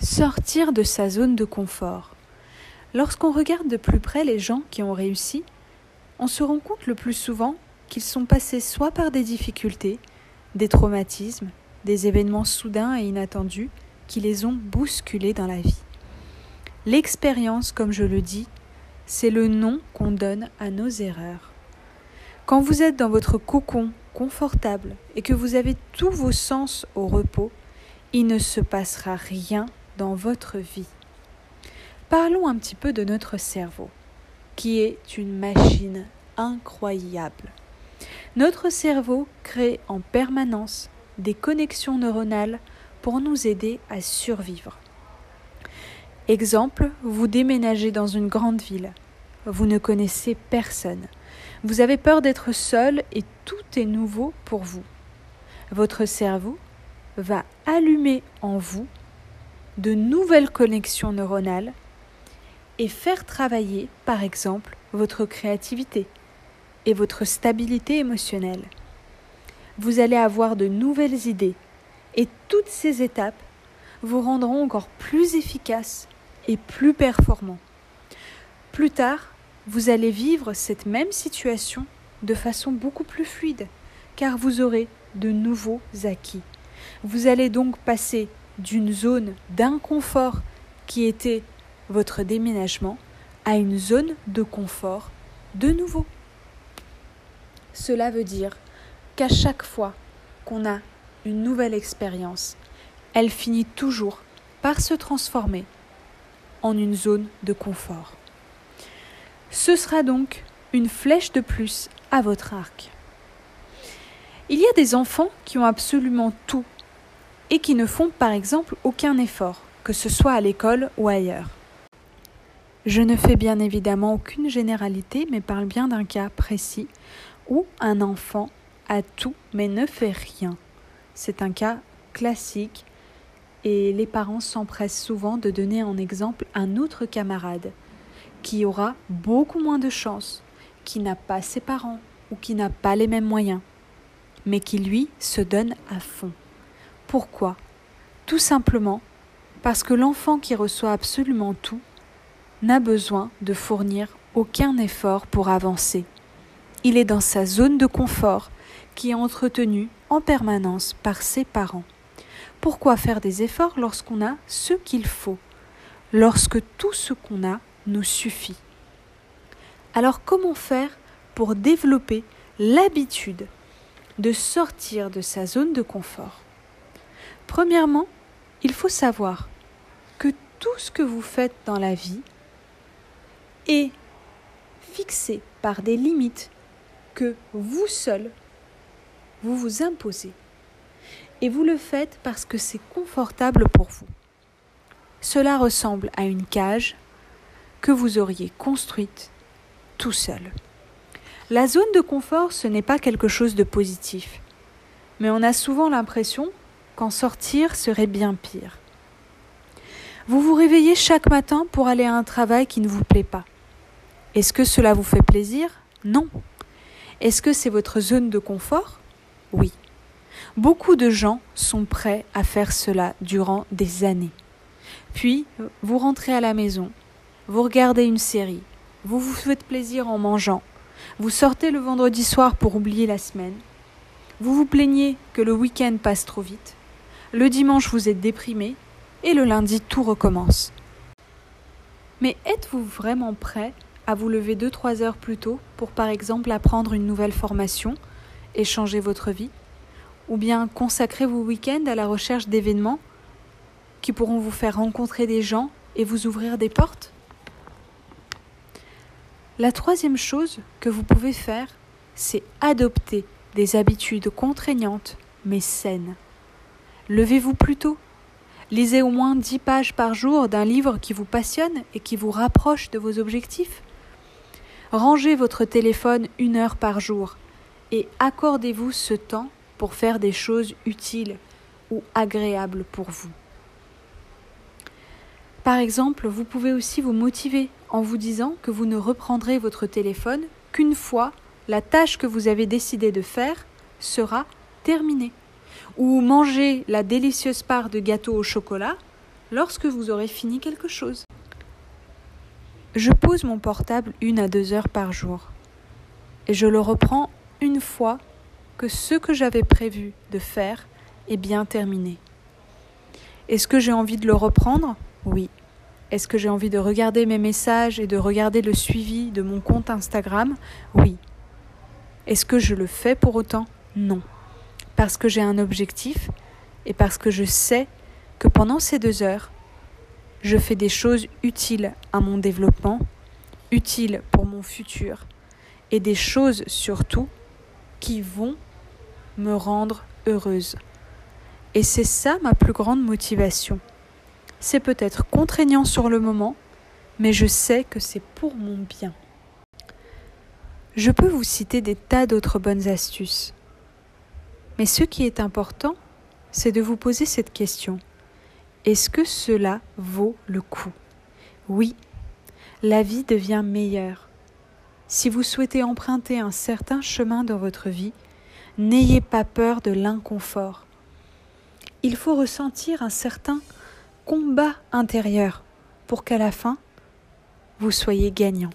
Sortir de sa zone de confort. Lorsqu'on regarde de plus près les gens qui ont réussi, on se rend compte le plus souvent qu'ils sont passés soit par des difficultés, des traumatismes, des événements soudains et inattendus qui les ont bousculés dans la vie. L'expérience, comme je le dis, c'est le nom qu'on donne à nos erreurs. Quand vous êtes dans votre cocon confortable et que vous avez tous vos sens au repos, il ne se passera rien dans votre vie. Parlons un petit peu de notre cerveau, qui est une machine incroyable. Notre cerveau crée en permanence des connexions neuronales pour nous aider à survivre. Exemple, vous déménagez dans une grande ville. Vous ne connaissez personne. Vous avez peur d'être seul et tout est nouveau pour vous. Votre cerveau va allumer en vous de nouvelles connexions neuronales et faire travailler, par exemple, votre créativité et votre stabilité émotionnelle. Vous allez avoir de nouvelles idées et toutes ces étapes vous rendront encore plus efficace et plus performant. Plus tard, vous allez vivre cette même situation de façon beaucoup plus fluide, car vous aurez de nouveaux acquis. Vous allez donc passer d'une zone d'inconfort qui était votre déménagement à une zone de confort de nouveau. Cela veut dire qu'à chaque fois qu'on a une nouvelle expérience, elle finit toujours par se transformer en une zone de confort. Ce sera donc une flèche de plus à votre arc. Il y a des enfants qui ont absolument tout et qui ne font par exemple aucun effort, que ce soit à l'école ou ailleurs. Je ne fais bien évidemment aucune généralité, mais parle bien d'un cas précis où un enfant a tout mais ne fait rien. C'est un cas classique et les parents s'empressent souvent de donner en exemple un autre camarade qui aura beaucoup moins de chance, qui n'a pas ses parents ou qui n'a pas les mêmes moyens, mais qui lui se donne à fond. Pourquoi? Tout simplement parce que l'enfant qui reçoit absolument tout n'a besoin de fournir aucun effort pour avancer. Il est dans sa zone de confort qui est entretenue en permanence par ses parents. Pourquoi faire des efforts lorsqu'on a ce qu'il faut, lorsque tout ce qu'on a nous suffit Alors comment faire pour développer l'habitude de sortir de sa zone de confort? Premièrement, il faut savoir que tout ce que vous faites dans la vie est fixé par des limites que vous seul, vous vous imposez. Et vous le faites parce que c'est confortable pour vous. Cela ressemble à une cage que vous auriez construite tout seul. La zone de confort, ce n'est pas quelque chose de positif, mais on a souvent l'impression qu'en sortir serait bien pire. Vous vous réveillez chaque matin pour aller à un travail qui ne vous plaît pas. Est-ce que cela vous fait plaisir? Non. Est-ce que c'est votre zone de confort? Oui. Beaucoup de gens sont prêts à faire cela durant des années. Puis, vous rentrez à la maison, vous regardez une série, vous vous faites plaisir en mangeant, vous sortez le vendredi soir pour oublier la semaine, vous vous plaignez que le week-end passe trop vite, le dimanche vous êtes déprimé et le lundi tout recommence. Mais êtes-vous vraiment prêt à vous lever 2-3 heures plus tôt pour par exemple apprendre une nouvelle formation et changer votre vie? Ou bien consacrer vos week-ends à la recherche d'événements qui pourront vous faire rencontrer des gens et vous ouvrir des portes? La troisième chose que vous pouvez faire, c'est adopter des habitudes contraignantes mais saines. Levez-vous plus tôt. Lisez au moins dix pages par jour d'un livre qui vous passionne et qui vous rapproche de vos objectifs. Rangez votre téléphone une heure par jour et accordez-vous ce temps pour faire des choses utiles ou agréables pour vous. Par exemple, vous pouvez aussi vous motiver en vous disant que vous ne reprendrez votre téléphone qu'une fois la tâche que vous avez décidé de faire sera terminée ou manger la délicieuse part de gâteau au chocolat lorsque vous aurez fini quelque chose. Je pose mon portable une à deux heures par jour et je le reprends une fois que ce que j'avais prévu de faire est bien terminé. Est-ce que j'ai envie de le reprendre? Oui. Est-ce que j'ai envie de regarder mes messages et de regarder le suivi de mon compte Instagram? Oui. Est-ce que je le fais pour autant? Non. Parce que j'ai un objectif et parce que je sais que pendant ces deux heures, je fais des choses utiles à mon développement, utiles pour mon futur, et des choses surtout qui vont me rendre heureuse. Et c'est ça ma plus grande motivation. C'est peut-être contraignant sur le moment, mais je sais que c'est pour mon bien. Je peux vous citer des tas d'autres bonnes astuces. Mais ce qui est important, c'est de vous poser cette question. Est-ce que cela vaut le coup? Oui, la vie devient meilleure. Si vous souhaitez emprunter un certain chemin dans votre vie, n'ayez pas peur de l'inconfort. Il faut ressentir un certain combat intérieur pour qu'à la fin, vous soyez gagnant.